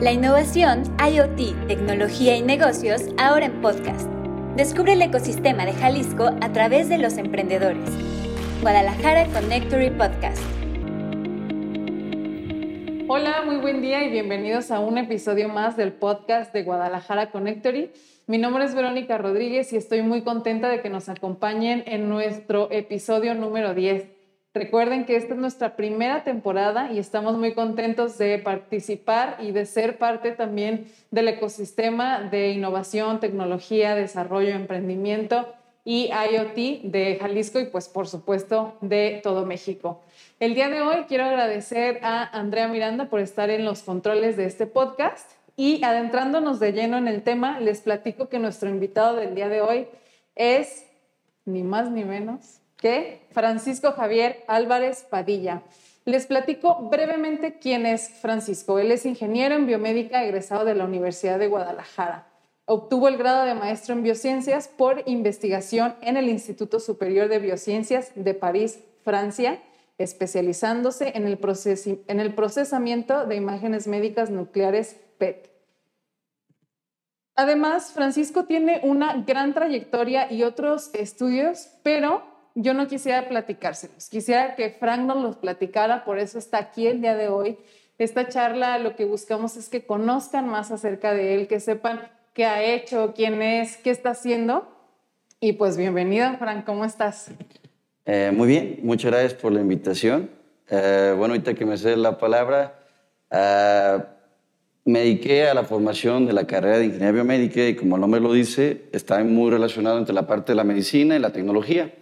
La innovación, IoT, tecnología y negocios ahora en podcast. Descubre el ecosistema de Jalisco a través de los emprendedores. Guadalajara Connectory Podcast. Hola, muy buen día y bienvenidos a un episodio más del podcast de Guadalajara Connectory. Mi nombre es Verónica Rodríguez y estoy muy contenta de que nos acompañen en nuestro episodio número 10. Recuerden que esta es nuestra primera temporada y estamos muy contentos de participar y de ser parte también del ecosistema de innovación, tecnología, desarrollo, emprendimiento y IoT de Jalisco y pues por supuesto de todo México. El día de hoy quiero agradecer a Andrea Miranda por estar en los controles de este podcast y adentrándonos de lleno en el tema, les platico que nuestro invitado del día de hoy es ni más ni menos Francisco Javier Álvarez Padilla. Les platico brevemente quién es Francisco. Él es ingeniero en biomédica egresado de la Universidad de Guadalajara. Obtuvo el grado de maestro en biociencias por investigación en el Instituto Superior de Biociencias de París, Francia, especializándose el, en el procesamiento de imágenes médicas nucleares PET. Además, Francisco tiene una gran trayectoria y otros estudios, pero yo no quisiera platicárselos, quisiera que Frank nos los platicara, por eso está aquí el día de hoy. Esta charla lo que buscamos es que conozcan más acerca de él, que sepan qué ha hecho, quién es, qué está haciendo. Y pues bienvenido, Frank, ¿cómo estás? Eh, muy bien, muchas gracias por la invitación. Eh, bueno, ahorita que me sé la palabra, eh, me dediqué a la formación de la carrera de ingeniería biomédica y como el nombre lo dice, está muy relacionado entre la parte de la medicina y la tecnología.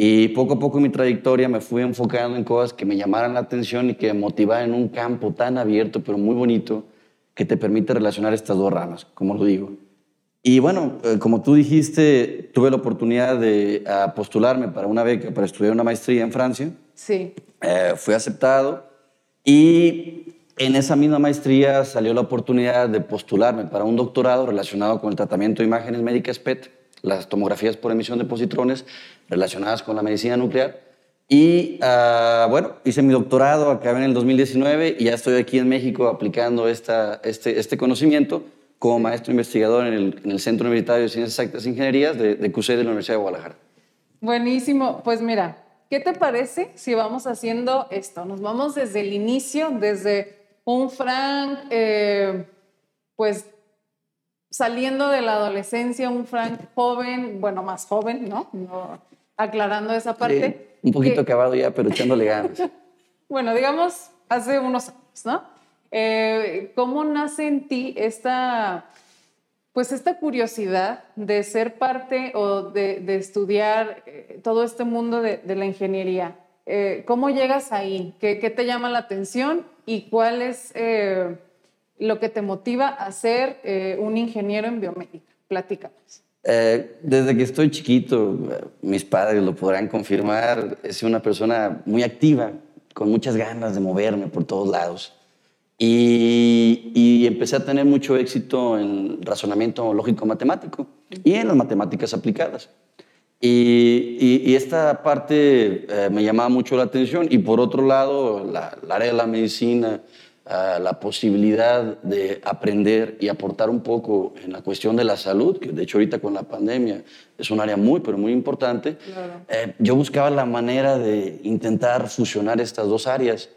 Y poco a poco en mi trayectoria me fui enfocando en cosas que me llamaran la atención y que me motivaran en un campo tan abierto, pero muy bonito, que te permite relacionar estas dos ramas, como lo digo. Y bueno, eh, como tú dijiste, tuve la oportunidad de postularme para una beca para estudiar una maestría en Francia. Sí. Eh, fui aceptado y en esa misma maestría salió la oportunidad de postularme para un doctorado relacionado con el tratamiento de imágenes médicas PET las tomografías por emisión de positrones relacionadas con la medicina nuclear. Y ah, bueno, hice mi doctorado, acabé en el 2019 y ya estoy aquí en México aplicando esta, este, este conocimiento como maestro investigador en el, en el Centro Universitario de Ciencias Exactas e Ingenierías de, de CUSE de la Universidad de Guadalajara. Buenísimo. Pues mira, ¿qué te parece si vamos haciendo esto? Nos vamos desde el inicio, desde un Frank, eh, pues saliendo de la adolescencia, un Frank joven, bueno, más joven, ¿no? aclarando esa parte. un poquito acabado ya, pero echándole ganas. bueno, digamos, hace unos años, ¿no? Eh, ¿Cómo nace en ti esta, pues esta curiosidad de ser parte o de, estudiar eh, todo este mundo de, la ingeniería? Eh, ¿Cómo llegas ahí? ¿Qué, ¿Qué, te llama la atención? ¿Y cuál es lo que te motiva a ser eh, un ingeniero en biomédica? Platícanos. Eh, desde que estoy chiquito, mis padres lo podrán confirmar, he sido una persona muy activa, con muchas ganas de moverme por todos lados. Y, y empecé a tener mucho éxito en razonamiento lógico-matemático y en las matemáticas aplicadas. Y, y, esta parte eh, me llamaba mucho la atención. Y por otro lado, la, la área de la medicina, la posibilidad de aprender y aportar un poco en la cuestión de la salud, que de hecho ahorita con la pandemia es un área muy, pero muy importante, eh, yo buscaba la manera de intentar fusionar estas dos áreas.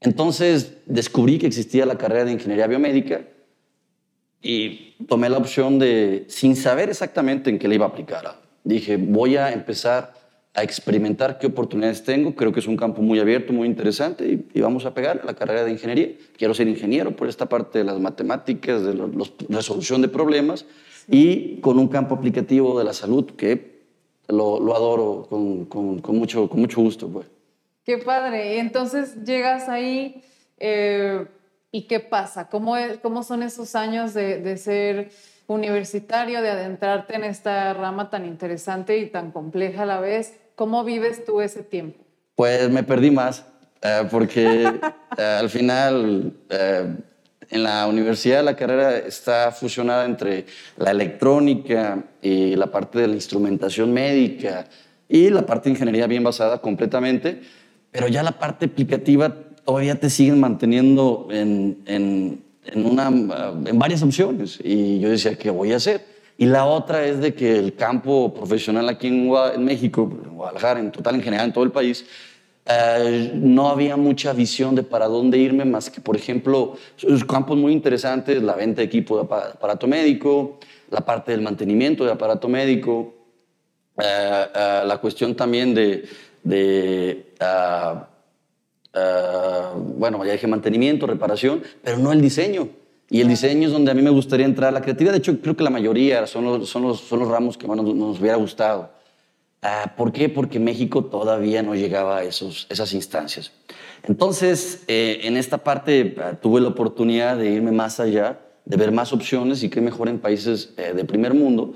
Entonces descubrí que existía la carrera de ingeniería biomédica y tomé la opción de, sin saber exactamente en qué le iba a aplicar, dije, voy a empezar a experimentar qué oportunidades tengo. Creo que es un campo muy abierto, muy interesante y, vamos a pegar a la carrera de ingeniería. Quiero ser ingeniero por esta parte de las matemáticas, de la resolución de problemas y con un campo aplicativo de la salud que lo, adoro con, con, mucho, con mucho gusto. Pues. Qué padre. Y entonces llegas ahí eh, y ¿qué pasa? ¿Cómo, ¿Cómo son esos años de, de ser universitario, de adentrarte en esta rama tan interesante y tan compleja a la vez? ¿Cómo vives tú ese tiempo? Pues me perdí más, eh, porque eh, al final eh, en la universidad la carrera está fusionada entre la electrónica y la parte de la instrumentación médica y la parte de ingeniería bien basada completamente, pero ya la parte aplicativa todavía te siguen manteniendo en, en, en, una, en varias opciones. Y yo decía, ¿qué voy a hacer? Y la otra es de que el campo profesional aquí en, en México, en Guadalajara, en total, en general, en todo el país, eh, no había mucha visión de para dónde irme, más que, por ejemplo, campos muy interesantes, la venta de equipo de aparato médico, la parte del mantenimiento de aparato médico, eh, eh, la cuestión también de, de ah, ah, bueno, ya dije mantenimiento, reparación, pero no el diseño. Y el diseño es donde a mí me gustaría entrar. La creatividad, de hecho, creo que la mayoría son los, son los, son los ramos que más nos, nos hubiera gustado. Ah, ¿Por qué? Porque México todavía no llegaba a esos, esas instancias. Entonces, eh, en esta parte ah, tuve la oportunidad de irme más allá, de ver más opciones y qué mejor en países eh, de primer mundo.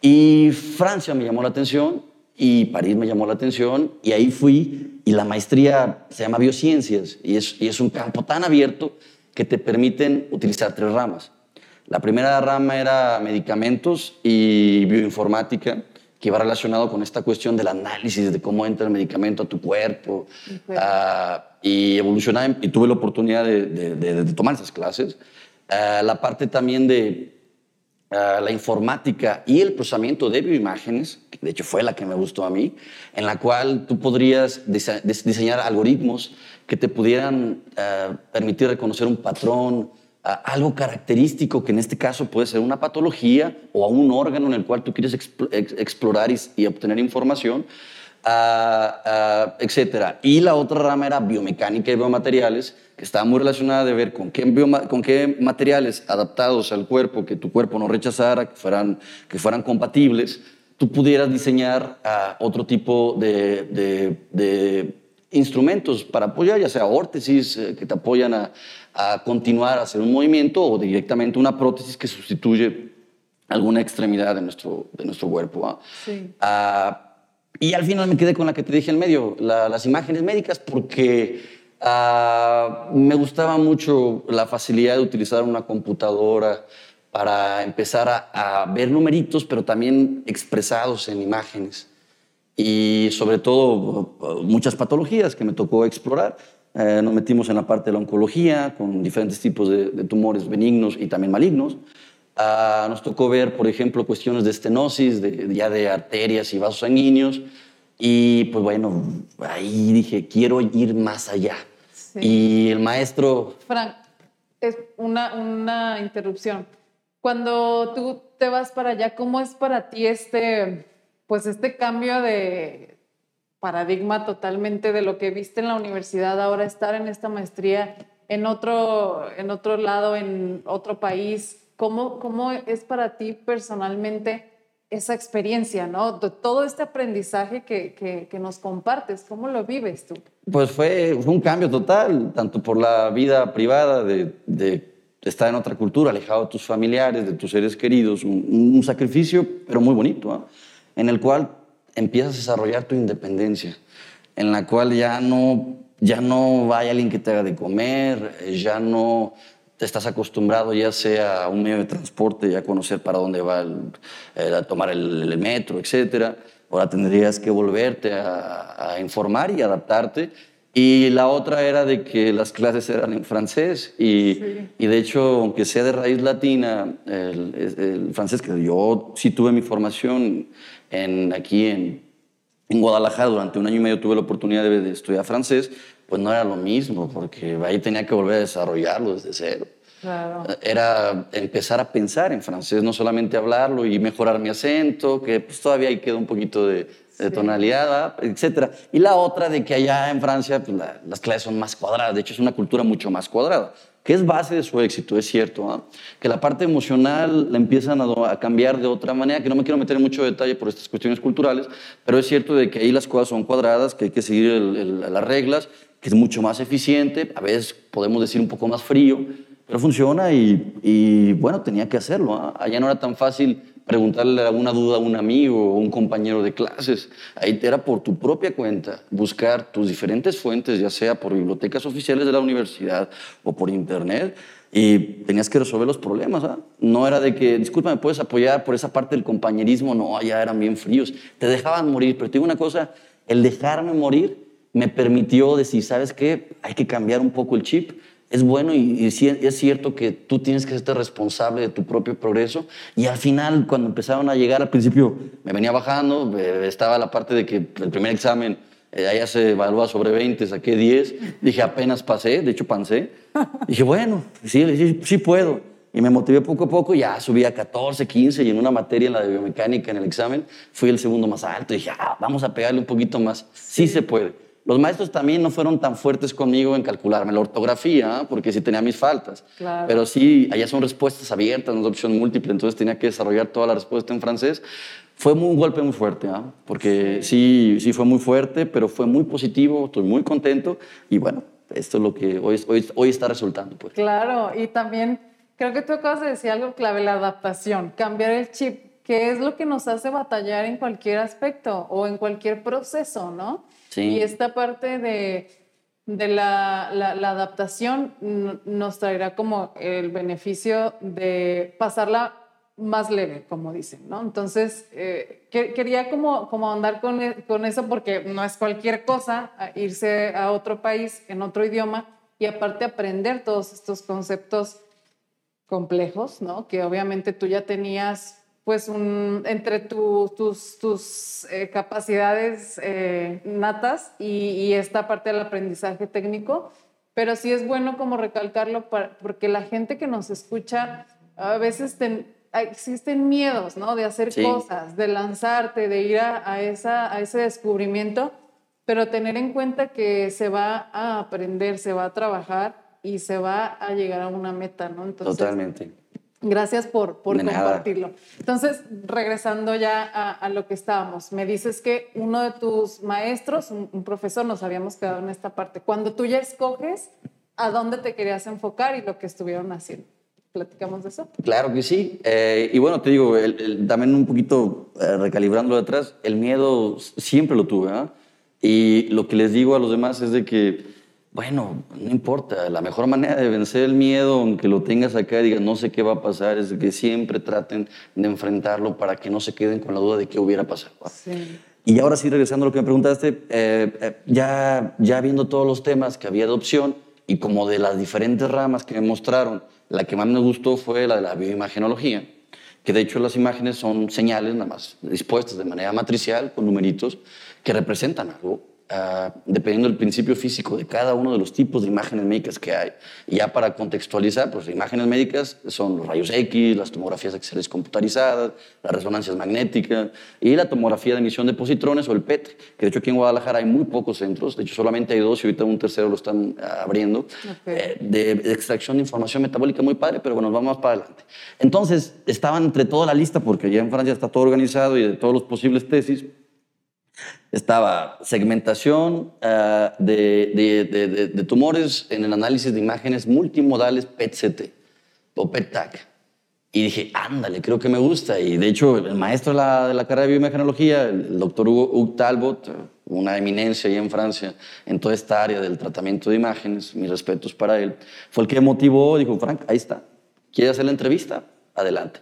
Y Francia me llamó la atención y París me llamó la atención y ahí fui y la maestría se llama biociencias y es, y es un campo tan abierto que te permiten utilizar tres ramas. La primera rama era medicamentos y bioinformática que iba relacionado con esta cuestión del análisis de cómo entra el medicamento a tu cuerpo. Uh, y evolucionar, y tuve la oportunidad de, de, de, de tomar esas clases. Uh, la parte también de uh, la informática y el procesamiento de bioimágenes, que de hecho fue la que me gustó a mí, en la cual tú podrías dise diseñar algoritmos que te pudieran permitir reconocer un patrón, algo característico que en este caso puede ser una patología o un órgano en el cual tú quieres explorar y, obtener información, uh, uh, etc. Y la otra rama era biomecánica y biomateriales, que estaba muy relacionada de ver con qué, con qué materiales adaptados al cuerpo, que tu cuerpo no rechazara, que fueran, que fueran compatibles, tú pudieras diseñar uh, otro tipo de, de, de instrumentos para apoyar, ya sea órtesis eh, que te apoyan a, a continuar a hacer un movimiento o directamente una prótesis que sustituye alguna extremidad de nuestro, de nuestro cuerpo. Sí. Uh, y al final me quedé con la que te dije en medio, la, las imágenes médicas, porque uh, me gustaba mucho la facilidad de utilizar una computadora para empezar a, ver numeritos, pero también expresados en imágenes. Y sobre todo muchas patologías que me tocó explorar eh, nos metimos en la parte de la oncología, con diferentes tipos de tumores benignos y también malignos. Uh, nos tocó ver, por ejemplo, cuestiones de estenosis, de, ya de arterias y vasos sanguíneos. Y pues bueno, ahí dije, quiero ir más allá. Sí. Y el maestro... Frank, es una, una interrupción. Cuando tú te vas para allá, ¿cómo es para ti este, pues este cambio de, paradigma totalmente de lo que viste en la universidad, ahora estar en esta maestría en otro, en otro lado, en otro país. ¿Cómo, ¿Cómo es para ti personalmente esa experiencia, ¿no? todo este aprendizaje que, que, que, nos compartes, ¿cómo lo vives tú? Pues fue, un cambio total, tanto por la vida privada de, de estar en otra cultura, alejado de tus familiares, de tus seres queridos, un, un sacrificio, pero muy bonito, ¿eh? en el cual empiezas a desarrollar tu independencia, en la cual ya no, ya no hay alguien que te haga de comer, eh, ya no estás acostumbrado ya sea a un medio de transporte, ya conocer para dónde va, el, el, a tomar el, el, metro, etc. Ahora tendrías que volverte a, a, informar y adaptarte. Y la otra era de que las clases eran en francés y, sí. y de hecho, aunque sea de raíz latina, el, el francés, que yo sí tuve mi formación en, aquí en, en, Guadalajara durante un año y medio tuve la oportunidad de, de, estudiar francés, pues no era lo mismo, porque ahí tenía que volver a desarrollarlo desde cero. Claro. Era empezar a pensar en francés, no solamente hablarlo y mejorar mi acento, que pues todavía ahí queda un poquito de, de tonalidad, etc. Y la otra de que allá en Francia pues la, las clases son más cuadradas, de hecho es una cultura mucho más cuadrada que es base de su éxito, es cierto, ¿eh? que la parte emocional la empiezan a, cambiar de otra manera, que no me quiero meter en mucho detalle por estas cuestiones culturales, pero es cierto de que ahí las cosas son cuadradas, que hay que seguir las reglas, que es mucho más eficiente, a veces podemos decir un poco más frío, pero funciona y, bueno, tenía que hacerlo. ¿eh? Allá no era tan fácil preguntarle alguna duda a un amigo o un compañero de clases. Ahí era por tu propia cuenta, buscar tus diferentes fuentes, ya sea por bibliotecas oficiales de la universidad o por internet, y tenías que resolver los problemas. ¿ah? No era de que, disculpa, ¿me puedes apoyar por esa parte del compañerismo? No, allá eran bien fríos. Te dejaban morir, pero te digo una cosa, el dejarme morir me permitió decir, ¿sabes qué? Hay que cambiar un poco el chip. Es bueno y, y es cierto que tú tienes que ser responsable de tu propio progreso. Y al final, cuando empezaron a llegar, al principio me venía bajando, eh, estaba la parte de que el primer examen eh, allá se evalúa sobre 20, saqué 10. Dije, apenas pasé, de hecho pasé. Dije, bueno, sí, sí, sí puedo. Y me motivé poco a poco, ya subí a 14, 15 y en una materia, en la de biomecánica, en el examen, fui el segundo más alto. Y dije, ah, vamos a pegarle un poquito más. Sí se puede. Los maestros también no fueron tan fuertes conmigo en calcularme la ortografía, porque sí tenía mis faltas. Claro. Pero sí, allá son respuestas abiertas, no es opción múltiple, entonces tenía que desarrollar toda la respuesta en francés. Fue muy- un golpe muy fuerte, ¿ah? porque sí. sí, fue muy fuerte, pero fue muy positivo, estoy muy contento y bueno, esto es lo que hoy, hoy, hoy está resultando. Pues. Claro, y también creo que tú acabas de decir algo clave, la adaptación, cambiar el chip, que es lo que nos hace batallar en cualquier aspecto o en cualquier proceso, ¿no? Sí. Y esta parte de, de la, la- la adaptación nos traerá como el beneficio de pasarla más leve, como dicen, ¿no? Entonces, eh, que- quería como, como andar con, e- con eso porque no es cualquier cosa a irse a otro país en otro idioma y aparte aprender todos estos conceptos complejos, ¿no? Que obviamente tú ya tenías, pues, un, entre tu- tus, tus eh, capacidades eh, natas y, y esta parte del aprendizaje técnico, pero sí es bueno como recalcarlo para- porque la gente que nos escucha a veces ten- existen miedos, ¿no? De hacer Sí. cosas, de lanzarte, de ir a, a esa, a ese descubrimiento, pero tener en cuenta que se va a aprender, se va a trabajar y se va a llegar a una meta, ¿no? Entonces, Totalmente. Gracias por, por compartirlo. Entonces, regresando ya a, a lo que estábamos, me dices que uno de tus maestros, un, un profesor, nos habíamos quedado en esta parte. Cuando tú ya escoges a dónde te querías enfocar y lo que estuvieron haciendo. ¿Platicamos de eso? Claro que sí. Eh, y bueno, te digo, el- el- también un poquito eh, recalibrando detrás, el miedo siempre lo tuve. ¿ah? Y lo que les digo a los demás es de que, bueno, no importa, la mejor manera de vencer el miedo, aunque lo tengas acá y digas no sé qué va a pasar, es que siempre traten de enfrentarlo para que no se queden con la duda de qué hubiera pasado. Sí. Y ahora sí, regresando a lo que me preguntaste, eh, eh, ya, ya viendo todos los temas que había de opción y como de las diferentes ramas que me mostraron, la que más me gustó fue la de la bioimagenología, que de hecho las imágenes son señales nada más dispuestas de manera matricial con numeritos que representan algo. Ah, dependiendo del principio físico de cada uno de los tipos de imágenes médicas que hay. Y ya para contextualizar, pues imágenes médicas son los rayos X, las tomografías axiales computarizadas, las resonancias magnéticas y la tomografía de emisión de positrones o el PET, que de hecho aquí en Guadalajara hay muy pocos centros, de hecho solamente hay dos y ahorita un tercero lo están ah, abriendo, eh, de, de extracción de información metabólica muy padre, pero bueno, vamos más para adelante. Entonces, estaban entre toda la lista, porque ya en Francia está todo organizado y de todos los posibles tesis, estaba segmentación ah, de, tumores en el análisis de imágenes multimodales PET-CT o PET-TAC. Y dije, ándale, creo que me gusta. Y de hecho, el maestro de la, carrera de biomecanología, el doctor Hugo, Hugo Talbot, una eminencia ahí en Francia en toda esta área del tratamiento de imágenes, mis respetos para él, fue el que motivó, dijo, Frank, ahí está, ¿quieres hacer la entrevista? Adelante.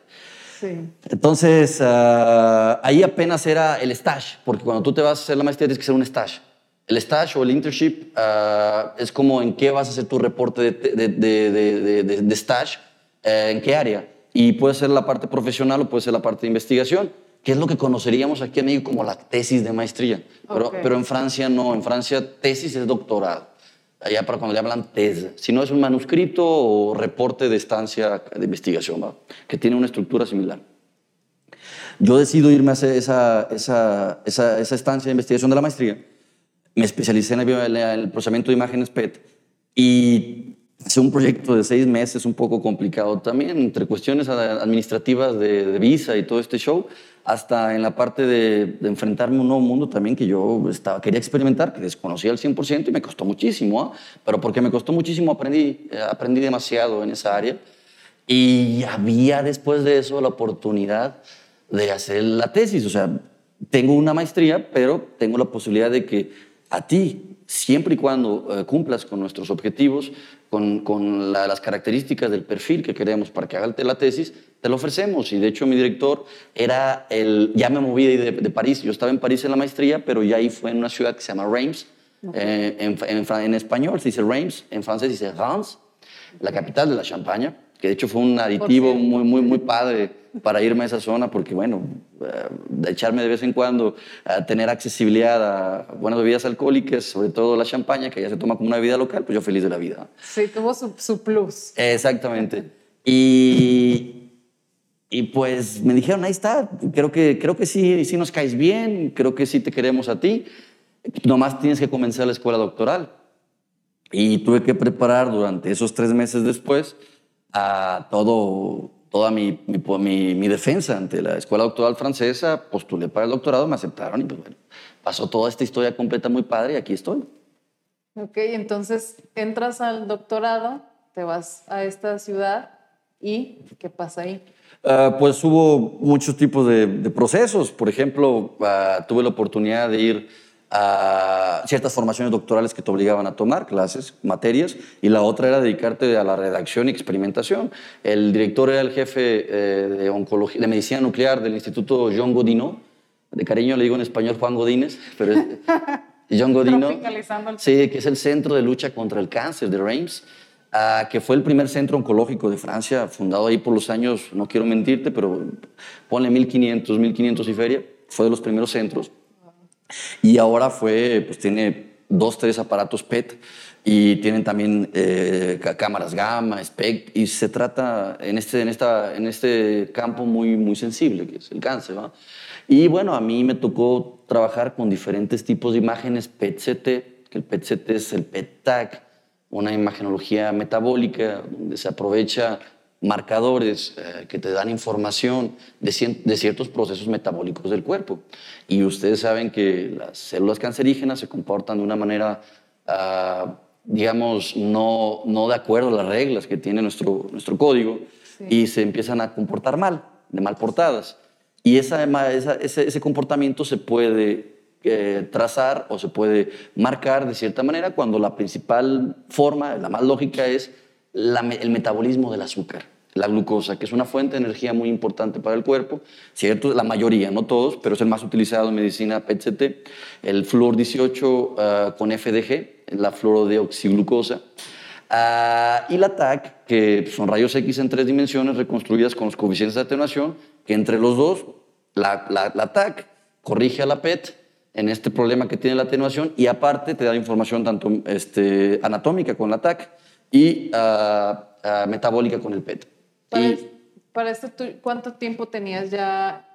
Sí. Entonces, ah, ahí apenas era el stage, porque cuando tú te vas a hacer la maestría tienes que hacer un stage. El stage o el internship ah, es como en qué vas a hacer tu reporte de, de, de, de- stage, eh, en qué área. Y puede ser la parte profesional o puede ser la parte de investigación, que es lo que conoceríamos aquí en México como la tesis de maestría. Pero, Ok. pero en Francia no, en Francia tesis es doctorado. Allá para cuando le hablan tese. Si no es un manuscrito o reporte de estancia de investigación, ¿va? que tiene una estructura similar. Yo decido irme a hacer esa, esa, esa, esa estancia de investigación de la maestría. Me especialicé en el, en el procesamiento de imágenes PET y hice un proyecto de seis meses un poco complicado también, entre cuestiones administrativas de, de visa y todo este show, hasta en la parte de, de enfrentarme a un nuevo mundo también que yo estaba, quería experimentar, que desconocía al 100% y me costó muchísimo, ¿ah? pero porque me costó muchísimo aprendí, eh, aprendí demasiado en esa área. Y había después de eso la oportunidad de hacer la tesis. O sea, tengo una maestría, pero tengo la posibilidad de que a ti, siempre y cuando eh, cumplas con nuestros objetivos, con, con la- las características del perfil que queremos para que hagas la tesis, te lo ofrecemos. Y de hecho mi director era el, ya me moví de, de París, yo estaba en París en la maestría, pero ya ahí fue en una ciudad que se llama Reims, Eh, en, en, en, español se dice Reims, en francés se dice Reims, la capital de la Champaña, que de hecho fue un aditivo muy, muy, muy padre para irme a esa zona, porque bueno, eh, echarme de vez en cuando a tener accesibilidad a buenas bebidas alcohólicas, sobre todo la champaña, que ya se toma como una bebida local, pues yo feliz de la vida. Sí, tuvo su, su plus. Exactamente. Y, y pues me dijeron, ahí está, creo que, creo que sí, sí nos caes bien, creo que sí te queremos a ti, nomás tienes que comenzar la escuela doctoral. Y tuve que preparar durante esos tres meses después a todo, toda mi, mi, mi, defensa ante la escuela doctoral francesa, postulé para el doctorado, me aceptaron y pues bueno, pasó toda esta historia completa muy padre y aquí estoy. Ok, entonces entras al doctorado, te vas a esta ciudad y ¿qué pasa ahí? Uh, pues hubo muchos tipos de, de procesos. Por ejemplo, uh, tuve la oportunidad de ir a ciertas formaciones doctorales que te obligaban a tomar clases, materias, y la otra era dedicarte a la redacción y experimentación. El director era el jefe eh, de, oncología, de medicina nuclear del Instituto Jean Godino, de cariño le digo en español Juan Godínez, pero es Jean Godino, sí, que es el Centro de Lucha contra el Cáncer de Reims. Uh, que fue el primer centro oncológico de Francia, fundado ahí por los años, no quiero mentirte, pero ponle 1500, 1500 y feria, fue de los primeros centros. Y ahora fue, pues tiene dos, tres aparatos PET y tienen también eh, cámaras gamma, SPECT, y se trata en este, en, esta, en este campo muy, muy sensible, que es el cáncer. Y bueno, a mí me tocó trabajar con diferentes tipos de imágenes PET-CT, que el PET-CT es el PET-TAC, una imagenología metabólica donde se aprovecha marcadores eh, que te dan información de, de, ciertos procesos metabólicos del cuerpo. Y ustedes saben que las células cancerígenas se comportan de una manera, uh, digamos, no, no de acuerdo a las reglas que tiene nuestro, nuestro código sí. y se empiezan a comportar mal, de mal portadas. Y esa, esa, ese, ese comportamiento se puede eh, trazar o se puede marcar de cierta manera cuando la principal forma, la más lógica, es la, el metabolismo del azúcar, la glucosa, que es una fuente de energía muy importante para el cuerpo, ¿cierto? La mayoría, no todos, pero es el más utilizado en medicina PET-CT. El flúor 18 uh, con FDG, la fluorodeoxiglucosa. Uh, y la TAC, que son rayos X en tres dimensiones reconstruidas con los coeficientes de atenuación, que entre los dos, la, la, la TAC corrige a la PET en este problema que tiene la atenuación y aparte te da información tanto este, anatómica con la TAC y uh, metabólica con el PET. Para, y, para esto, ¿cuánto tiempo tenías ya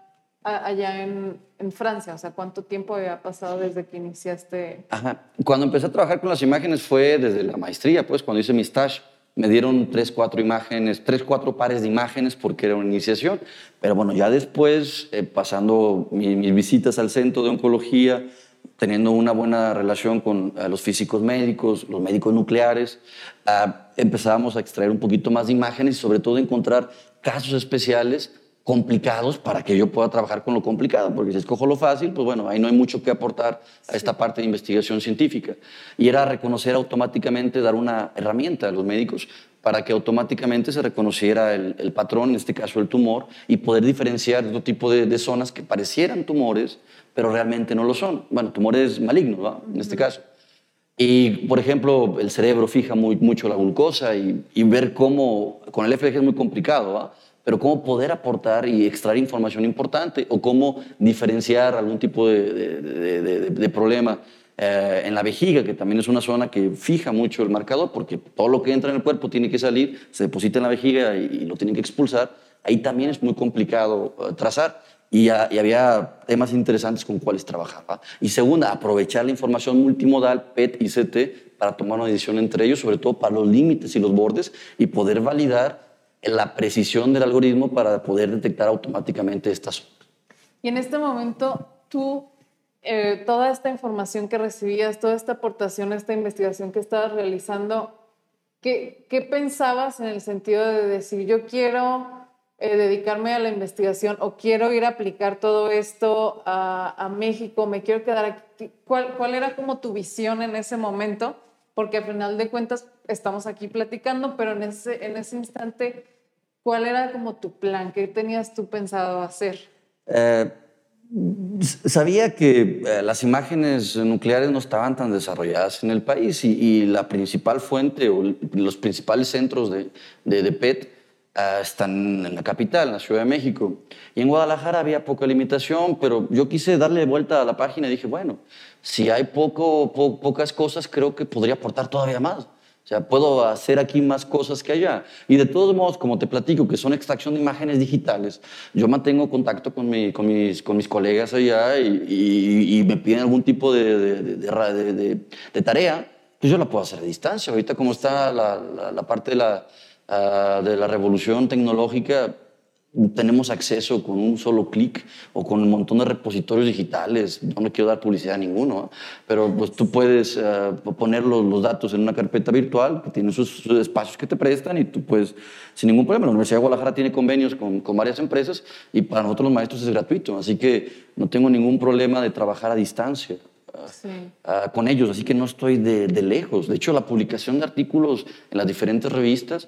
allá en, en, Francia? O sea, ¿cuánto tiempo había pasado desde que iniciaste? Ajá. Cuando empecé a trabajar con las imágenes fue desde la maestría, pues cuando hice mi stage me dieron tres, cuatro imágenes, tres, cuatro pares de imágenes porque era una iniciación. Pero bueno, ya después, eh, pasando mi, mis visitas al centro de oncología, teniendo una buena relación con uh, los físicos médicos, los médicos nucleares, uh, empezábamos a extraer un poquito más de imágenes y sobre todo encontrar casos especiales complicados para que yo pueda trabajar con lo complicado, porque si escojo lo fácil, pues bueno, ahí no hay mucho que aportar a esta parte de investigación científica. Y era reconocer automáticamente, dar una herramienta a los médicos para que automáticamente se reconociera el, el patrón, en este caso el tumor, y poder diferenciar otro tipo de, de, zonas que parecieran tumores, pero realmente no lo son. Bueno, tumores malignos, ¿va? en este caso. Y, por ejemplo, el cerebro fija muy, mucho la glucosa y, y ver cómo, con el FDG es muy complicado, ¿va? pero cómo poder aportar y extraer información importante o cómo diferenciar algún tipo de, de, de, de problema eh, en la vejiga, que también es una zona que fija mucho el marcador, porque todo lo que entra en el cuerpo tiene que salir, se deposita en la vejiga y, y lo tienen que expulsar. Ahí también es muy complicado uh, trazar. Y, había temas interesantes con cuáles trabajaba. Y segunda, aprovechar la información multimodal, PET y CT, para tomar una decisión entre ellos, sobre todo para los límites y los bordes, y poder validar la precisión del algoritmo para poder detectar automáticamente estas. Y en este momento, tú, eh, toda esta información que recibías, toda esta aportación, esta investigación que estabas realizando, ¿qué, qué pensabas en el sentido de decir, yo quiero eh, dedicarme a la investigación o quiero ir a aplicar todo esto a, México, me quiero quedar aquí? ¿Cuál, ¿Cuál era como tu visión en ese momento? Porque al final de cuentas estamos aquí platicando, pero en ese, en ese instante, ¿cuál era como tu plan? ¿Qué tenías tú pensado hacer? Eh, Sabía que eh, las imágenes nucleares no estaban tan desarrolladas en el país y, y la principal fuente o los principales centros de, de, de PET uh, están en la capital, en la Ciudad de México. Y en Guadalajara había poca limitación, pero yo quise darle vuelta a la página y dije, bueno, si hay poco, po pocas cosas, creo que podría aportar todavía más. O sea, puedo hacer aquí más cosas que allá. Y de todos modos, como te platico, que son extracción de imágenes digitales, yo mantengo contacto con, mi, con, mis, con mis colegas allá y, y, y me piden algún tipo de, de, de, de, tarea, pues yo la puedo hacer a distancia. Ahorita como está la, la, la parte de la, uh, de la revolución tecnológica, tenemos acceso con un solo clic o con un montón de repositorios digitales. No me quiero dar publicidad a ninguno, ¿eh? pero pues tú puedes uh, poner los, los, datos en una carpeta virtual que tiene sus, sus, espacios que te prestan y tú puedes, sin ningún problema. La Universidad de Guadalajara tiene convenios con, con varias empresas y para nosotros los maestros es gratuito, así que no tengo ningún problema de trabajar a distancia. Sí. Uh, con ellos, así que no estoy de, de lejos. De hecho, la publicación de artículos en las diferentes revistas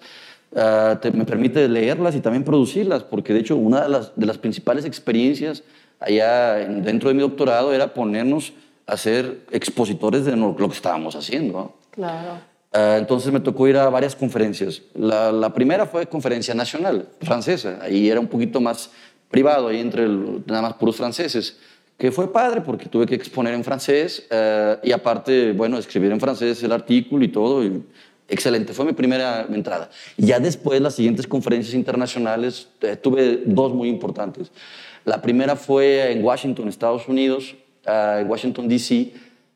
Uh, te, me permite leerlas y también producirlas, porque de hecho una de las, de las principales experiencias allá en, dentro de mi doctorado era ponernos a ser expositores de lo que estábamos haciendo. ¿no? Claro. Uh, entonces me tocó ir a varias conferencias. La, la, primera fue conferencia nacional francesa, ahí era un poquito más privado, ahí entre el, nada más puros franceses, que fue padre porque tuve que exponer en francés uh, y aparte, bueno, escribir en francés el artículo y todo. Y, Excelente, fue mi primera entrada. Ya después, las siguientes conferencias internacionales, eh, tuve dos muy importantes. La primera fue en Washington, Estados Unidos, uh, en Washington, D.C.,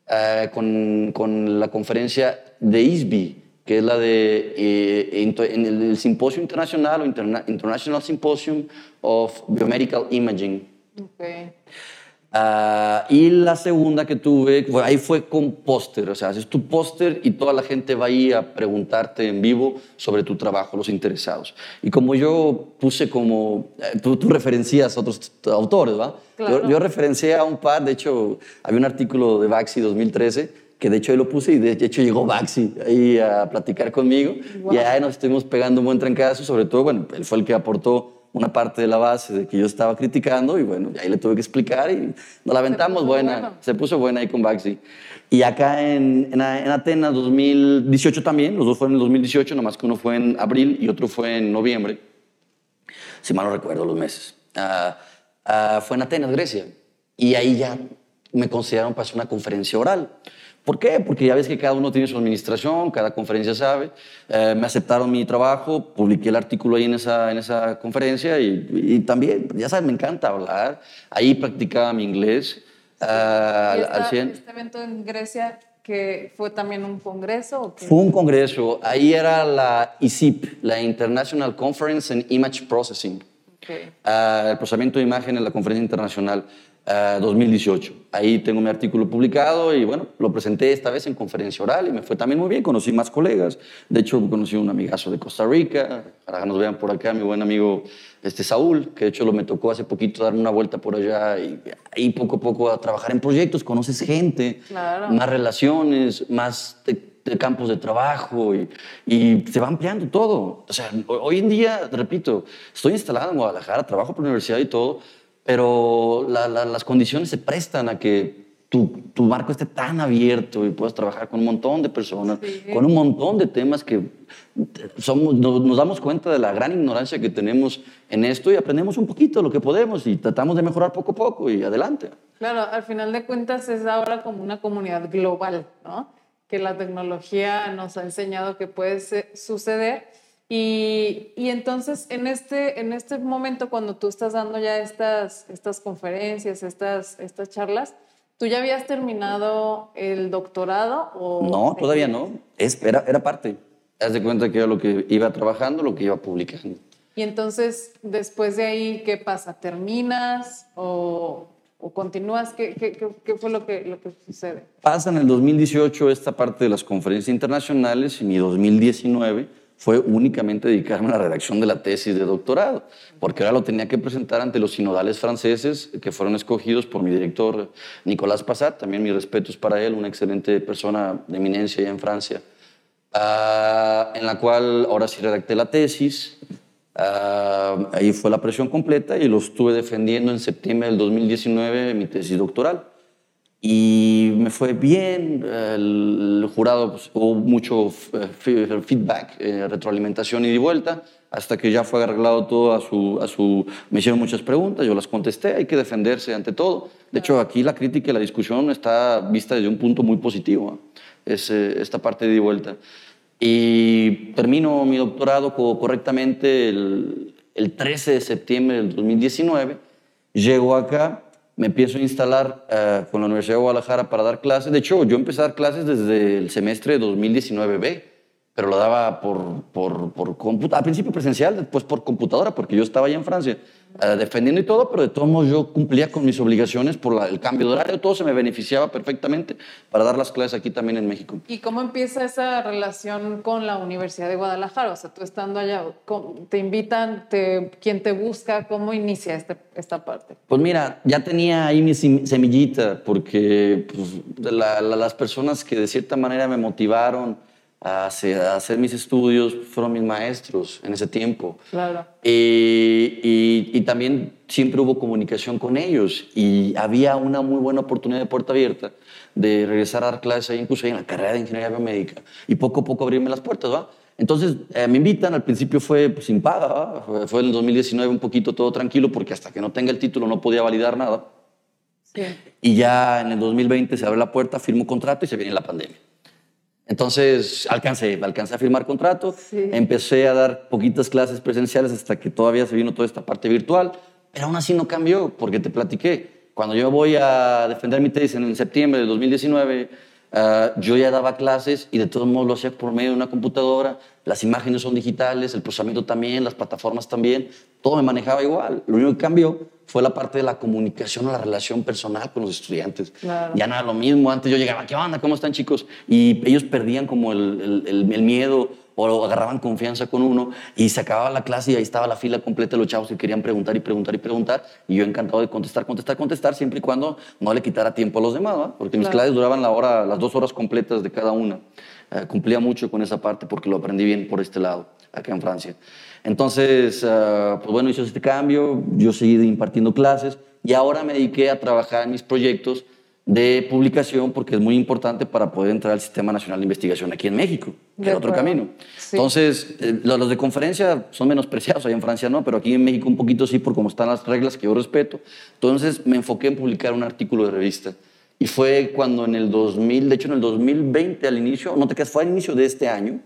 uh, con, con, la conferencia de ISBI, que es la de eh, en el, el, Simposio Internacional o Interna International Symposium of Biomedical Imaging. Okay. Uh, y la segunda que tuve, ahí fue con póster, o sea, haces tu póster y toda la gente va ahí a preguntarte en vivo sobre tu trabajo, los interesados. Y como yo puse como, eh, tú, tú, referencias a otros autores, ¿va? Claro. Yo, yo, referencié a un par, de hecho, había un artículo de Baxi 2013 que de hecho ahí lo puse y de hecho llegó Baxi ahí a platicar conmigo wow. y ahí nos estuvimos pegando un buen trancazo, sobre todo, bueno, él fue el que aportó una parte de la base de que yo estaba criticando y bueno, ahí le tuve que explicar y nos la aventamos se buena, bueno. se puso buena ahí con Baxi. Y acá en, en, en, Atenas 2018 también, los dos fueron en 2018, nomás que uno fue en abril y otro fue en noviembre, si mal no recuerdo los meses. Uh, uh, fue en Atenas, Grecia, y ahí ya me consideraron para hacer una conferencia oral. ¿Por qué? Porque ya ves que cada uno tiene su administración, cada conferencia sabe. Eh, me aceptaron mi trabajo, publiqué el artículo ahí en esa, en esa conferencia y, y también, ya sabes, me encanta hablar. Ahí practicaba mi inglés sí. uh, al, esta, al 100. ¿Este evento en Grecia que fue también un congreso? ¿o qué? Fue un congreso. Ahí era la ICIP, la International Conference in Image Processing. Okay. Uh, el procesamiento de imagen en la conferencia internacional. Uh, 2018. Ahí tengo mi artículo publicado y bueno, lo presenté esta vez en conferencia oral y me fue también muy bien, conocí más colegas, de hecho conocí un amigazo de Costa Rica, para que nos vean por acá, mi buen amigo este Saúl, que de hecho lo me tocó hace poquito dar una vuelta por allá y ahí poco a poco a trabajar en proyectos, conoces gente, claro. más relaciones, más de campos de trabajo y, y, se va ampliando todo. O sea, hoy en día, repito, estoy instalado en Guadalajara, trabajo por la universidad y todo, pero la, la, las condiciones se prestan a que tu, tu, marco esté tan abierto y puedas trabajar con un montón de personas, sí. con un montón de temas que somos, nos, nos, damos cuenta de la gran ignorancia que tenemos en esto y aprendemos un poquito lo que podemos y tratamos de mejorar poco a poco y adelante. Claro, al final de cuentas es ahora como una comunidad global, ¿no? Que la tecnología nos ha enseñado que puede suceder y, y, entonces, en este, en este momento, cuando tú estás dando ya estas, estas conferencias, estas, estas charlas, ¿tú ya habías terminado el doctorado? O no, todavía no. Es, era, era parte. Haz de cuenta que era lo que iba trabajando, lo que iba publicando. Y entonces, después de ahí, ¿qué pasa? ¿Terminas o, o continúas? ¿Qué, qué, qué fue lo que, lo que sucede? Pasa en el 2018 esta parte de las conferencias internacionales y mi 2019 fue únicamente dedicarme a la redacción de la tesis de doctorado, porque ahora lo tenía que presentar ante los sinodales franceses que fueron escogidos por mi director Nicolás Passat, también mis respetos para él, una excelente persona de eminencia allá en Francia, uh, en la cual ahora sí redacté la tesis, Ah, ahí fue la presión completa y lo estuve defendiendo en septiembre del 2019 en mi tesis doctoral. Y me fue bien, el jurado pues, hubo mucho eh, feedback, eh, retroalimentación y de vuelta, hasta que ya fue arreglado todo a su, a su... Me hicieron muchas preguntas, yo las contesté, hay que defenderse ante todo. De hecho, aquí la crítica y la discusión está vista desde un punto muy positivo, es eh, esta parte de vuelta. Y termino mi doctorado correctamente el, el 13 de septiembre del 2019. Llego acá, me a instalar uh, con la Universidad de Guadalajara para dar clases. De hecho, yo empecé a dar clases desde el semestre 2019B pero lo daba por, por, por al principio presencial, después por computadora, porque yo estaba allá en Francia eh, defendiendo y todo, pero de todos modos yo cumplía con mis obligaciones por el cambio de horario, todo se me beneficiaba perfectamente para dar las clases aquí también en México. ¿Y cómo empieza esa relación con la Universidad de Guadalajara? O sea, tú estando allá, ¿te invitan? Te, ¿Quién te busca? ¿Cómo inicia este, esta parte? Pues mira, ya tenía ahí mi semillita, porque pues, las personas que de cierta manera me motivaron, a hacer, mis estudios fueron mis maestros en ese tiempo. Claro. Y, y, también siempre hubo comunicación con ellos y había una muy buena oportunidad de puerta abierta de regresar a dar clases ahí, incluso ahí en la carrera de ingeniería biomédica y poco a poco abrirme las puertas, ¿va? Entonces eh, me invitan, al principio fue pues, sin paga, ¿va? fue en el 2019 un poquito todo tranquilo porque hasta que no tenga el título no podía validar nada. Sí. Y ya en el 2020 se abre la puerta, firmo contrato y se viene la pandemia. Entonces alcancé, alcancé a firmar contrato, empecé a dar poquitas clases presenciales hasta que todavía se vino toda esta parte virtual, pero aún así no cambió, porque te platiqué, cuando yo voy a defender mi tesis en septiembre de 2019, ah, yo ya daba clases y de todos modos lo hacía por medio de una computadora, las imágenes son digitales, el procesamiento también, las plataformas también, todo me manejaba igual, lo único que cambió fue la parte de la comunicación o la relación personal con los estudiantes. Ya no era lo mismo. Antes yo llegaba, ¿qué onda? ¿Cómo están chicos? Y ellos perdían como el, el, el, miedo o agarraban confianza con uno y se acababa la clase y ahí estaba la fila completa de los chavos que querían preguntar y preguntar y preguntar. Y yo encantado de contestar, contestar, contestar, siempre y cuando no le quitara tiempo a los demás, porque mis clases duraban la hora, las dos horas completas de cada una. Eh, cumplía mucho con esa parte porque lo aprendí bien por este lado, acá en Francia. Entonces, uh, pues bueno, hice este cambio, yo seguí impartiendo clases y ahora me dediqué a trabajar en mis proyectos de publicación porque es muy importante para poder entrar al Sistema Nacional de Investigación aquí en México, que es otro camino. Entonces, eh, los de conferencia son menospreciados, allá en Francia no, pero aquí en México un poquito sí por cómo están las reglas que yo respeto. Entonces me enfoqué en publicar un artículo de revista. Y fue cuando en el 2000, de hecho en el 2020 al inicio, no te quedas, fue al inicio de este año,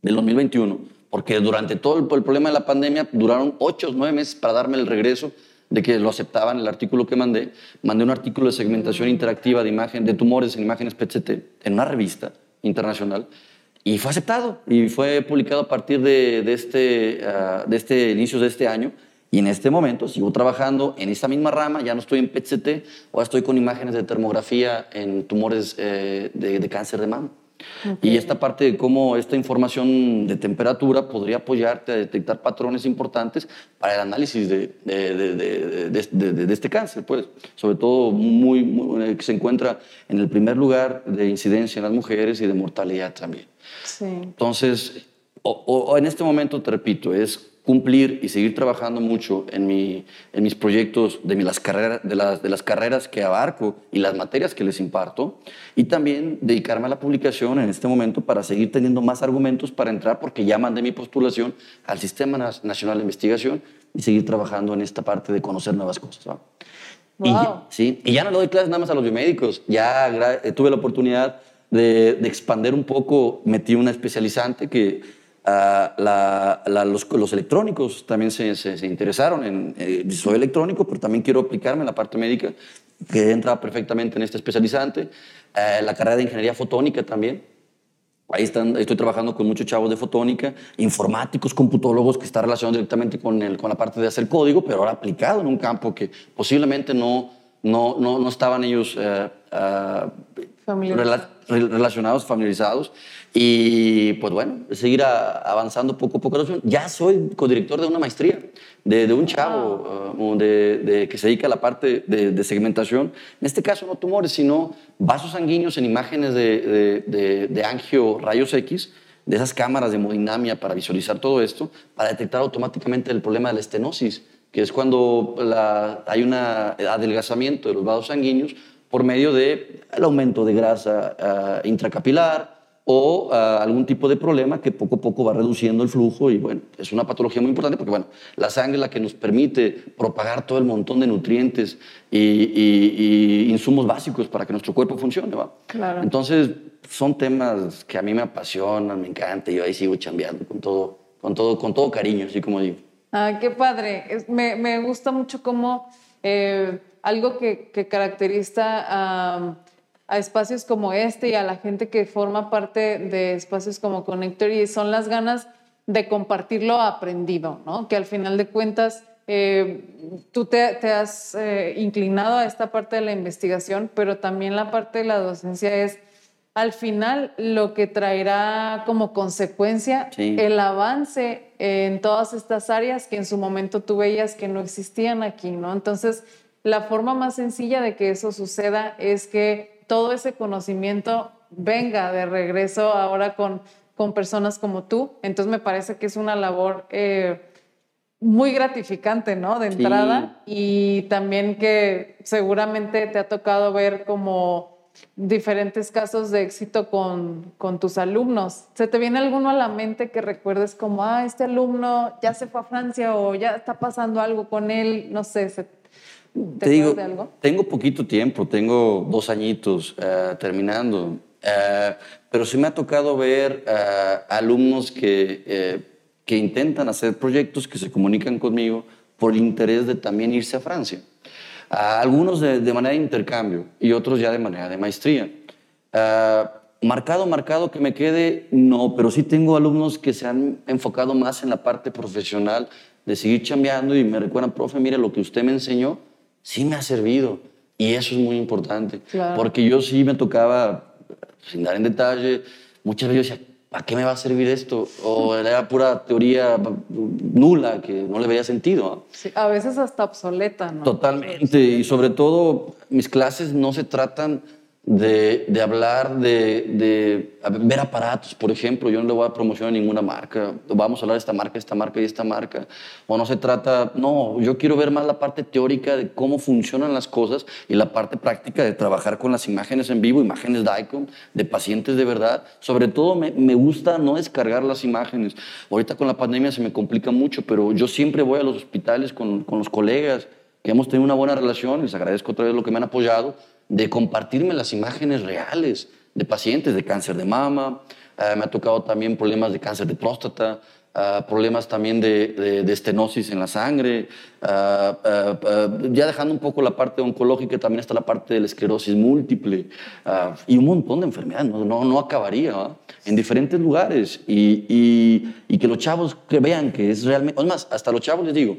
del 2021, porque durante todo el, problema de la pandemia duraron ocho o nueve meses para darme el regreso de que lo aceptaban el artículo que mandé. Mandé un artículo de segmentación interactiva de, imagen, de tumores en imágenes PCT en una revista internacional y fue aceptado y fue publicado a partir de, este, uh, de este inicio de este año. Y en este momento sigo trabajando en esta misma rama, ya no estoy en PCT, ahora estoy con imágenes de termografía en tumores eh, de, de cáncer de mama. Y esta parte de cómo esta información de temperatura podría apoyarte a detectar patrones importantes para el análisis de, de, de, este cáncer, pues, sobre todo muy, eh, que se encuentra en el primer lugar de incidencia en las mujeres y de mortalidad también. Sí. Entonces, o en este momento, te repito, es cumplir y seguir trabajando mucho en, mi, en mis proyectos de, las carreras, de, las, de las carreras que abarco y las materias que les imparto, y también dedicarme a la publicación en este momento para seguir teniendo más argumentos para entrar, porque ya mandé mi postulación al Sistema Nacional de Investigación y seguir trabajando en esta parte de conocer nuevas cosas. Y, sí, y ya no le doy clases nada más a los biomédicos, ya tuve la oportunidad de, de expander un poco, metí una especializante que la, los, electrónicos también se, se, interesaron en, eh, soy electrónico, pero también quiero aplicarme en la parte médica, que entra perfectamente en este especializante. Eh, la carrera de ingeniería fotónica también. Ahí están, estoy trabajando con muchos chavos de fotónica, informáticos, computólogos, que están relacionados directamente con, el, con la parte de hacer código, pero ahora aplicado en un campo que posiblemente no, no, no, no estaban ellos uh, relacionados, familiarizados. Y pues bueno, seguir avanzando poco a poco. Ya soy codirector de una maestría, de, de un chavo uh, de, que se dedica a la parte de, segmentación. En este caso no tumores, sino vasos sanguíneos en imágenes de, angio rayos X de esas cámaras de hemodinamia para visualizar todo esto, para detectar automáticamente el problema de la estenosis, que es cuando hay un adelgazamiento de los vasos sanguíneos por medio del aumento de grasa ah, intracapilar, o ah, algún tipo de problema que poco a poco va reduciendo el flujo y bueno, es una patología muy importante porque bueno, la sangre es la que nos permite propagar todo el montón de nutrientes y, insumos básicos para que nuestro cuerpo funcione, ¿va? Claro. Entonces, son temas que a mí me apasionan, me encanta y yo ahí sigo chambeando con todo, con todo, con todo cariño, así como digo. Ah, qué padre. me, me, gusta mucho cómo eh, algo que, que caracteriza a a espacios como este y a la gente que forma parte de espacios como Connectory son las ganas de compartir lo aprendido, ¿no? Que al final de cuentas eh, tú te, has eh, inclinado a esta parte de la investigación, pero también la parte de la docencia es al final lo que traerá como consecuencia el avance en todas estas áreas que en su momento tú veías que no existían aquí, ¿no? Entonces, la forma más sencilla de que eso suceda es que todo ese conocimiento venga de regreso ahora con, con personas como tú. Entonces me parece que es una labor eh, muy gratificante, ¿no? De entrada y también que seguramente te ha tocado ver como diferentes casos de éxito con, con, tus alumnos. ¿Se te viene alguno a la mente que recuerdes como, ah, este alumno ya se fue a Francia o ya está pasando algo con él? No sé, ¿se, te, digo, tengo poquito tiempo, tengo dos añitos eh, terminando, eh, pero sí me ha tocado ver eh, alumnos que, que intentan hacer proyectos que se comunican conmigo por el interés de también irse a Francia. algunos de, de, manera de intercambio y otros ya de manera de maestría. marcado, marcado que me quede, no, pero sí tengo alumnos que se han enfocado más en la parte profesional de seguir chambeando y me recuerdan, profe, mire lo que usted me enseñó, sí me ha servido. Y eso es muy importante. Porque yo sí me tocaba, sin dar en detalle, muchas veces yo decía, ¿para qué me va a servir esto? O era pura teoría nula que no le veía sentido. Sí, a veces hasta obsoleta, ¿no? Totalmente. Y sobre todo, mis clases no se tratan de, de hablar de, de, ver aparatos, por ejemplo, yo no le voy a promocionar ninguna marca, vamos a hablar de esta marca, esta marca y esta marca, o no se trata, no, yo quiero ver más la parte teórica de cómo funcionan las cosas y la parte práctica de trabajar con las imágenes en vivo, imágenes DICOM, de pacientes de verdad, sobre todo me, me gusta no descargar las imágenes, ahorita con la pandemia se me complica mucho, pero yo siempre voy a los hospitales con, con los colegas, que hemos tenido una buena relación, les agradezco otra vez lo que me han apoyado, de compartirme las imágenes reales de pacientes de cáncer de mama, eh, me ha tocado también problemas de cáncer de próstata, eh, problemas también de, estenosis en la sangre, eh, ya dejando un poco la parte oncológica, también está la parte de la esclerosis múltiple y un montón de enfermedades, no, no, acabaría, en diferentes lugares. Y, y, que los chavos que vean que es realmente, es más, hasta los chavos les digo,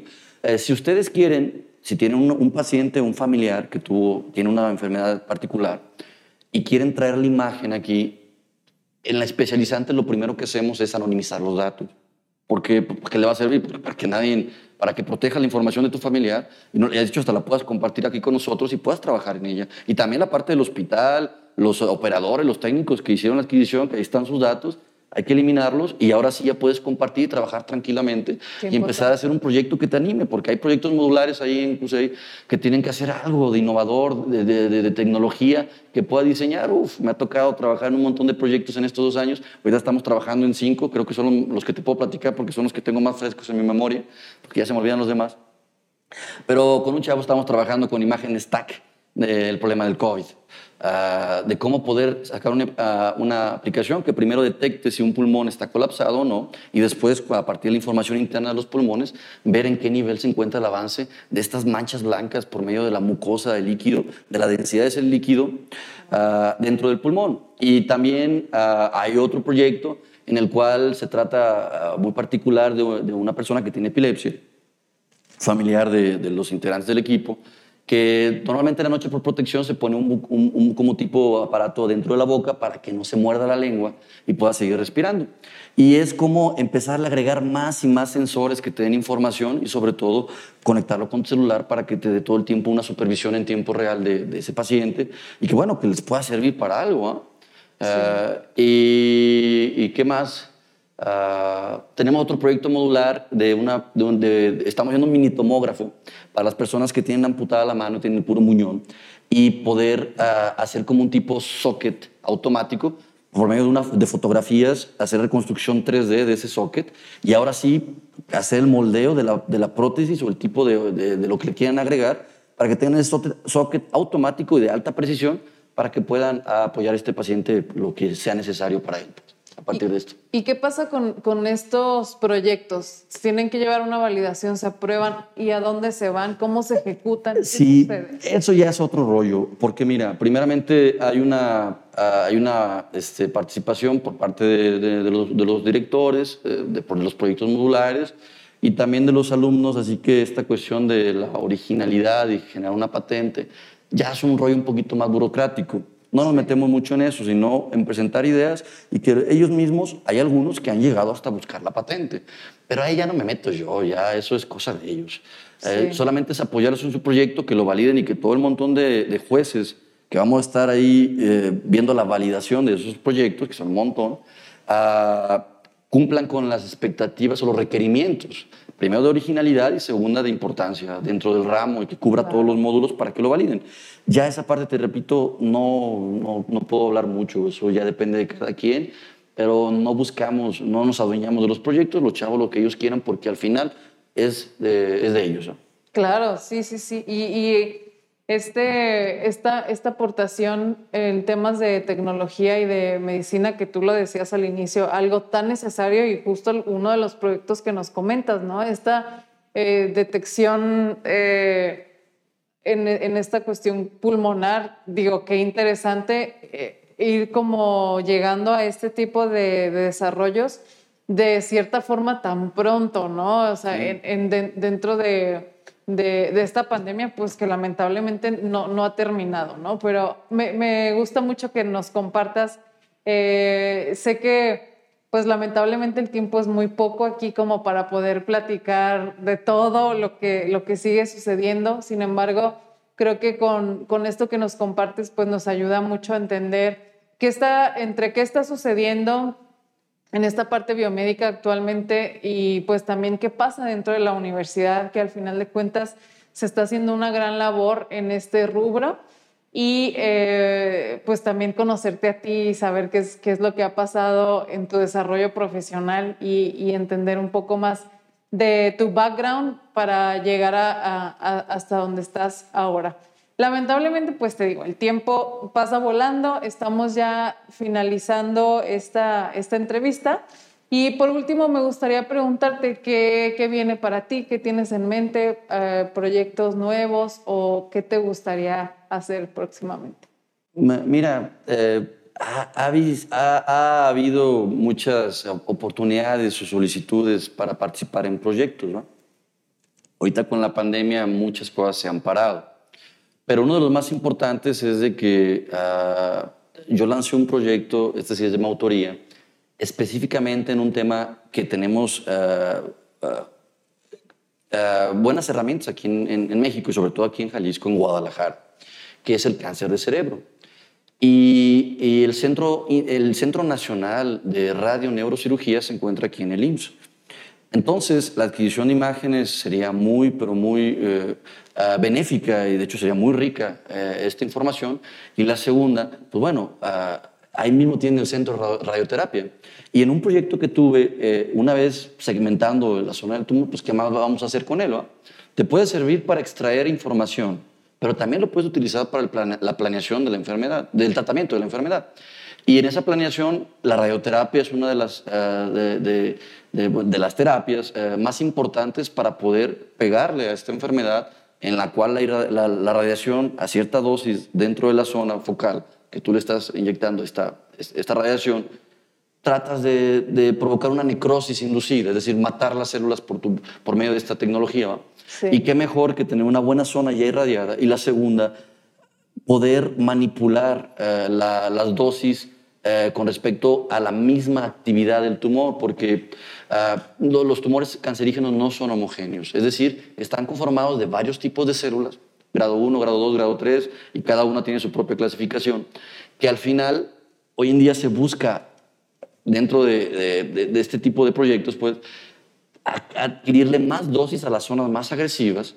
si ustedes quieren si tienen un, paciente, un familiar que tuvo, tiene una enfermedad particular y quieren traer la imagen aquí, en la especializante lo primero que hacemos es anonimizar los datos. ¿Por qué? Porque le va a servir para que nadie, para que proteja la información de tu familiar y no, ya dicho hasta la puedas compartir aquí con nosotros y puedas trabajar en ella. Y también la parte del hospital, los operadores, los técnicos que hicieron la adquisición, que ahí están sus datos, hay que eliminarlos y ahora sí ya puedes compartir y trabajar tranquilamente y empezar a hacer un proyecto que te anime, porque hay proyectos modulares ahí incluso que tienen que hacer algo de innovador, de, de, tecnología que pueda diseñar. Uf, me ha tocado trabajar en un montón de proyectos en estos dos años, ahorita estamos trabajando en cinco, creo que son los que te puedo platicar porque son los que tengo más frescos en mi memoria, porque ya se me olvidan los demás. Pero con un chavo estamos trabajando con imágenes TAC del problema del COVID. Ah, de cómo poder sacar ah, una, aplicación que primero detecte si un pulmón está colapsado o no y después, a partir de la información interna de los pulmones, ver en qué nivel se encuentra el avance de estas manchas blancas por medio de la mucosa del líquido, de la densidad de ese líquido ah, dentro del pulmón. Y también hay otro proyecto en el cual se trata muy particular de, una persona que tiene epilepsia, familiar de los integrantes del equipo, que normalmente en la noche por protección se pone un, como tipo aparato dentro de la boca para que no se muerda la lengua y pueda seguir respirando. Y es como empezar a agregar más y más sensores que te den información y sobre todo conectarlo con tu celular para que te dé todo el tiempo una supervisión en tiempo real de, ese paciente y que bueno, que les pueda servir para algo. ¿ah? Eh, y, y, qué más? Ah, tenemos otro proyecto modular de una, donde estamos haciendo un mini tomógrafo para las personas que tienen amputada la mano, tienen el puro muñón, y poder ah, hacer como un tipo socket automático por medio de, una, de fotografías, hacer reconstrucción 3D de ese socket y ahora sí hacer el moldeo de la, de la prótesis o el tipo de, de, de, lo que le quieran agregar para que tengan ese socket automático y de alta precisión para que puedan apoyar a este paciente lo que sea necesario para él a partir de esto. ¿Y qué pasa con, con, estos proyectos? ¿Tienen que llevar una validación? ¿Se aprueban? ¿Y a dónde se van? ¿Cómo se ejecutan? Sí, eso ya es otro rollo, porque mira, primeramente hay una, uh, hay una este, participación por parte de, de, de, los, de los, directores, eh, de, por los proyectos modulares y también de los alumnos, así que esta cuestión de la originalidad y generar una patente ya es un rollo un poquito más burocrático. No nos metemos mucho en eso, sino en presentar ideas y que ellos mismos, hay algunos que han llegado hasta buscar la patente, pero ahí ya no me meto yo, ya eso es cosa de ellos. Sí. Eh, solamente es apoyarlos en su proyecto, que lo validen y que todo el montón de, de jueces que vamos a estar ahí eh, viendo la validación de esos proyectos, que son un montón, uh, cumplan con las expectativas o los requerimientos primero de originalidad y segunda de importancia dentro del ramo y que cubra todos los módulos para que lo validen. Ya esa parte, te repito, no, no, no, puedo hablar mucho, eso ya depende de cada quien, pero no buscamos, no nos adueñamos de los proyectos, los chavos lo que ellos quieran porque al final es de, es de ellos. ¿no? Claro, sí, sí, sí. Y, y este, esta, esta aportación en temas de tecnología y de medicina que tú lo decías al inicio, algo tan necesario y justo uno de los proyectos que nos comentas, ¿no? Esta eh, detección eh, en, en, esta cuestión pulmonar, digo, qué interesante eh, ir como llegando a este tipo de, de, desarrollos de cierta forma tan pronto, ¿no? O sea, en, en de, dentro de de, esta pandemia, pues que lamentablemente no, no ha terminado, ¿no? Pero me, me, gusta mucho que nos compartas. Eh, sé que, pues lamentablemente el tiempo es muy poco aquí como para poder platicar de todo lo que, lo que sigue sucediendo. Sin embargo, creo que con, con esto que nos compartes, pues nos ayuda mucho a entender qué está, entre qué está sucediendo, en esta parte biomédica actualmente y pues también qué pasa dentro de la universidad, que al final de cuentas se está haciendo una gran labor en este rubro y eh, pues también conocerte a ti y saber qué es, qué es lo que ha pasado en tu desarrollo profesional y, entender un poco más de tu background para llegar hasta donde estás ahora. Lamentablemente, pues te digo, el tiempo pasa volando, estamos ya finalizando esta, esta entrevista. Y por último, me gustaría preguntarte qué, qué viene para ti, qué tienes en mente, eh, proyectos nuevos o qué te gustaría hacer próximamente. Mira, eh, ha, ha, ha, habido muchas oportunidades o solicitudes para participar en proyectos. ¿no? Ahorita con la pandemia muchas cosas se han parado pero uno de los más importantes es de que uh, yo lancé un proyecto, este sí es de mi autoría, específicamente en un tema que tenemos uh, uh, buenas herramientas aquí en, en, en, México y sobre todo aquí en Jalisco, en Guadalajara, que es el cáncer de cerebro. Y, y el, centro, el Centro Nacional de Radio Neurocirugía se encuentra aquí en el IMSS. Entonces, la adquisición de imágenes sería muy, pero muy eh, uh, benéfica y de hecho sería muy rica eh, esta información. Y la segunda, pues bueno, uh, ahí mismo tiene el centro de radioterapia. Y en un proyecto que tuve, una vez segmentando la zona del tumor, pues ¿qué más vamos a hacer con él? ¿va? Te puede servir para extraer información, pero también lo puedes utilizar para plane la planeación de la enfermedad, del tratamiento de la enfermedad. Y en esa planeación, la radioterapia es una de las, uh, de, de, de, de, las terapias uh, más importantes para poder pegarle a esta enfermedad en la cual la, la, la, radiación a cierta dosis dentro de la zona focal que tú le estás inyectando esta, esta radiación, tratas de, de provocar una necrosis inducida, es decir, matar las células por, tu, por medio de esta tecnología. Sí. Y qué mejor que tener una buena zona ya irradiada. Y la segunda, poder manipular uh, la, las dosis eh, con respecto a la misma actividad del tumor, porque uh, los tumores cancerígenos no son homogéneos, es decir, están conformados de varios tipos de células, grado 1, grado 2, grado 3, y cada una tiene su propia clasificación, que al final, hoy en día se busca dentro de, este tipo de proyectos, pues adquirirle más dosis a las zonas más agresivas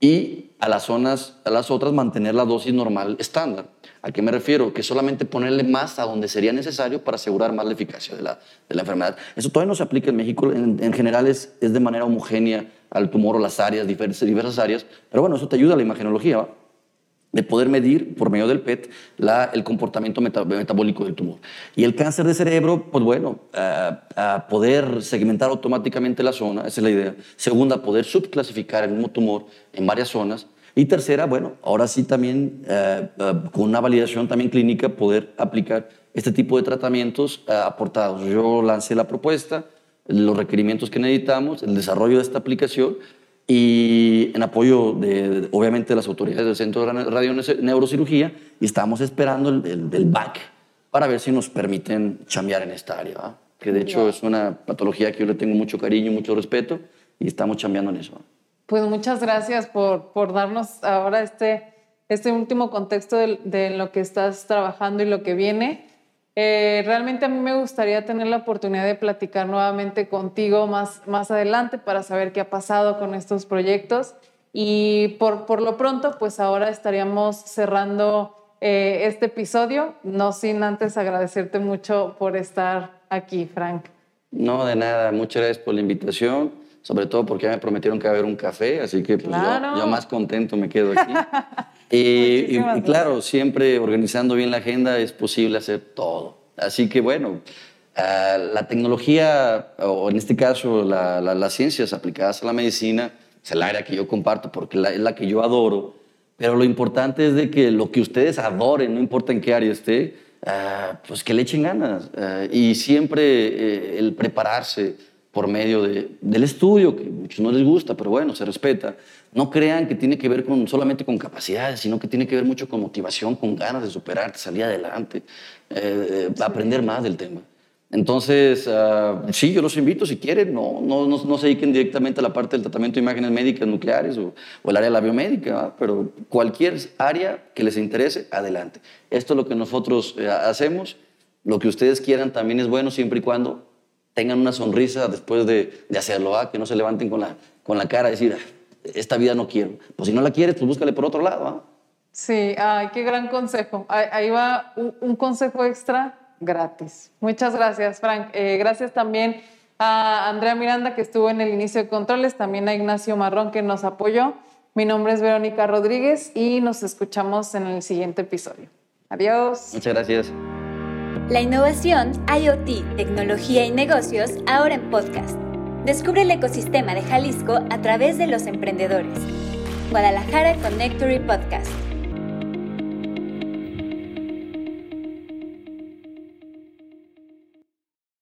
y a las zonas, a las otras mantener la dosis normal estándar. ¿A qué me refiero? Que solamente ponerle más a donde sería necesario para asegurar más la eficacia de la, enfermedad. Eso todavía no se aplica en México, en, general es, de manera homogénea al tumor o las áreas, diversas, áreas, pero bueno, eso te ayuda a la imagenología, ¿va? de poder medir por medio del PET el comportamiento metabólico del tumor. Y el cáncer de cerebro, pues bueno, poder segmentar automáticamente la zona, esa es la idea. Segunda, poder subclasificar el mismo tumor en varias zonas. Y tercera, bueno, ahora sí también con una validación también clínica poder aplicar este tipo de tratamientos aportados. Yo lancé la propuesta, los requerimientos que necesitamos, el desarrollo de esta aplicación y en apoyo de, obviamente de las autoridades del Centro de Radio Neurocirugía y estamos esperando el, del BAC para ver si nos permiten chambear en esta área, que de hecho es una patología que yo le tengo mucho cariño, mucho respeto y estamos chambeando en eso. Pues muchas gracias por, por darnos ahora este, este último contexto de, de lo que estás trabajando y lo que viene. Eh, realmente a mí me gustaría tener la oportunidad de platicar nuevamente contigo más, más adelante para saber qué ha pasado con estos proyectos. Y por, por lo pronto, pues ahora estaríamos cerrando eh, este episodio, no sin antes agradecerte mucho por estar aquí, Frank. No, de nada. Muchas gracias por la invitación, sobre todo porque me prometieron que va a haber un café, así que pues yo, más contento me quedo aquí. y, claro, siempre organizando bien la agenda es posible hacer todo. Así que bueno, ah, la tecnología, o en este caso las ciencias aplicadas a la medicina, es el área que yo comparto porque es la que yo adoro, pero lo importante es de que lo que ustedes adoren, no importa en qué área esté, ah, pues que le echen ganas ah, y siempre eh, el prepararse por medio del estudio, que a muchos no les gusta, pero bueno, se respeta. No crean que tiene que ver con, solamente con capacidades, sino que tiene que ver mucho con motivación, con ganas de superarte, salir adelante, eh, aprender más del tema. Entonces, uh, sí, yo los invito, si quieren, no, no, no, se dediquen directamente a la parte del tratamiento de imágenes médicas nucleares o, el área de la biomédica, pero cualquier área que les interese, adelante. Esto es lo que nosotros eh, hacemos. Lo que ustedes quieran también es bueno siempre y cuando tengan una sonrisa después de, de hacerlo, que no se levanten con la, con la cara y decir, esta vida no quiero. Pues si no la quieres, pues búscale por otro lado. ¿ah? Sí, ay, qué gran consejo. Ahí va un, consejo extra gratis. Muchas gracias, Frank. Eh, gracias también a Andrea Miranda, que estuvo en el inicio de controles, también a Ignacio Marrón, que nos apoyó. Mi nombre es Verónica Rodríguez y nos escuchamos en el siguiente episodio. Adiós. Muchas gracias. La innovación, IoT, tecnología y negocios ahora en podcast. Descubre el ecosistema de Jalisco a través de los emprendedores. Guadalajara Connectory Podcast.